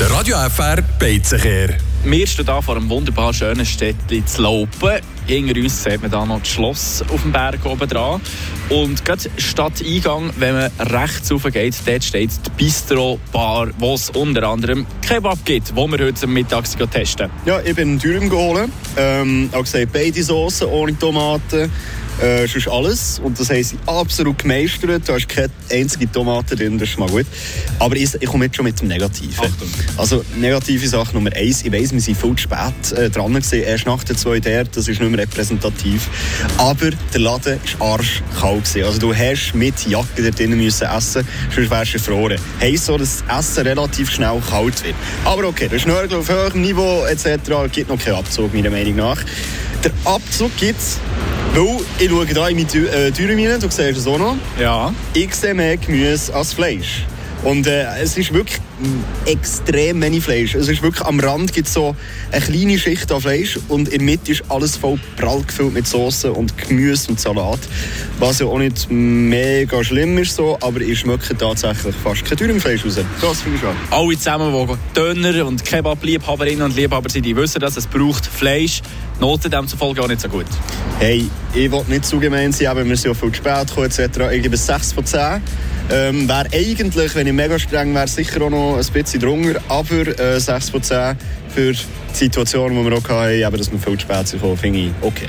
Der Radio FR Beizenkehr. Wir stehen hier vor einem wunderbar schönen Städtchen zu Laupen. Hinter uns sieht man da noch das Schloss auf dem Berg oben dran. Und gerade Stadteingang, wenn man rechts rauf geht, dort steht die Bistro-Bar, wo es unter anderem Kebab gibt, wo wir heute Mittag testen. Ja, ich bin Dürüm geholt. Ähm, auch gesagt, beide Soßen ohne Tomaten. Äh, sonst alles. Und das haben sie absolut gemeistert. Da ist keine einzige Tomate drin, das ist mal gut. Aber ich, ich komme jetzt schon mit dem Negativen. Achtung. Also, negative Sache Nummer eins. Ich weiss, wir sind viel zu spät äh, dran gewesen. Erst nach der 2 der, das ist nicht mehr repräsentativ. Aber der Laden war arschkalt. Gewesen. Also, du hast mit Jacke dort drinnen müssen essen, sonst wärst du erfroren. Heisst so, dass das Essen relativ schnell kalt wird. Aber okay, der Schnörgel auf höherem Niveau etc. gibt noch keinen Abzug, meiner Meinung nach. Der Abzug gibt es, weil ich schaue hier in meine äh, Türen rein, du siehst es auch noch. Ja. Ich sehe mehr Gemüse als Fleisch. Und äh, es ist wirklich extrem wenig Fleisch. Es ist wirklich am Rand gibt so eine kleine Schicht an Fleisch und in der Mitte ist alles voll prall gefüllt mit Soßen und Gemüse und Salat. Was ja auch nicht mega schlimm ist so, aber ich schmecke tatsächlich fast kein Dürrenfleisch raus. Das finde ich schon. Alle zusammen, die Döner- und Kebab-Liebhaberinnen und Liebhaber sind, die wissen, dass es braucht Fleisch. Die Noten demzufolge auch nicht so gut. Hey, ich will nicht zu gemein sein, aber wir sind ja viel spät gekommen etc. Ich gebe 6 von 10. Ähm, wäre eigentlich, wenn ich mega streng wäre, sicher auch noch ein bisschen drunter, aber äh, 6 von 10 für die Situation, die wir auch hatten, eben, dass wir viel zu spät sind, finde ich okay.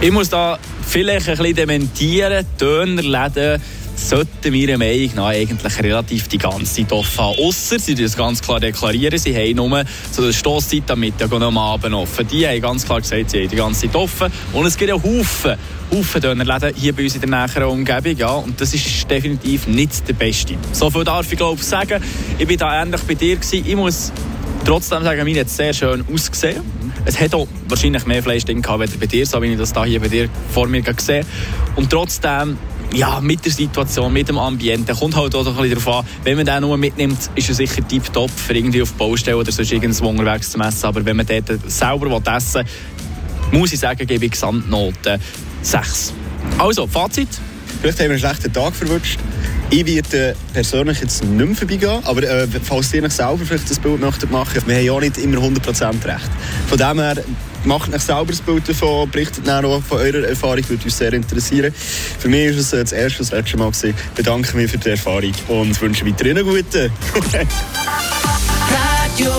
Ich muss da vielleicht ein bisschen dementieren. Dönerläden sollten meiner Meinung nach eigentlich relativ die ganze Zeit haben. Ausser sie das ganz klar deklarieren, sie haben nur zu der Stosszeit am Mittag und am Abend offen. Die haben ganz klar gesagt, sie haben die ganze Zeit offen. Und es gibt ja Haufen, Haufen Dönerläden hier bei uns in der näheren Umgebung. Ja, und das ist definitiv nicht der beste. So viel darf ich glaube ich sagen. Ich war da ähnlich bei dir. Gewesen. Ich muss trotzdem sagen, meine hat es sehr schön ausgesehen. Es hat auch wahrscheinlich mehr Fleisch drin gehabt, als bei dir, so wie ich das da hier bei dir vor mir gesehen Und trotzdem, ja, mit der Situation, mit dem Ambiente, kommt halt auch ein darauf an, wenn man den nur mitnimmt, ist er sicher tiptop für irgendwie auf Baustelle oder sonst irgendwo unterwegs zu messen. Aber wenn man dort selber essen will, muss ich sagen, gebe ich Gesamtnoten 6. Also, Fazit? Vielleicht haben wir einen schlechten Tag verwünscht. Ich werde persönlich jetzt nicht mehr vorbeigehen, aber äh, falls ihr euch selber vielleicht das Bild möchtet wir haben ja nicht immer 100% recht. Von dem her, macht euch selber das Bild davon, berichtet auch von eurer Erfahrung, würde uns sehr interessieren. Für mich war es äh, das erste und das letzte Mal. Gewesen. Bedanke mich für die Erfahrung und wünsche weiterhin einen guten. Radio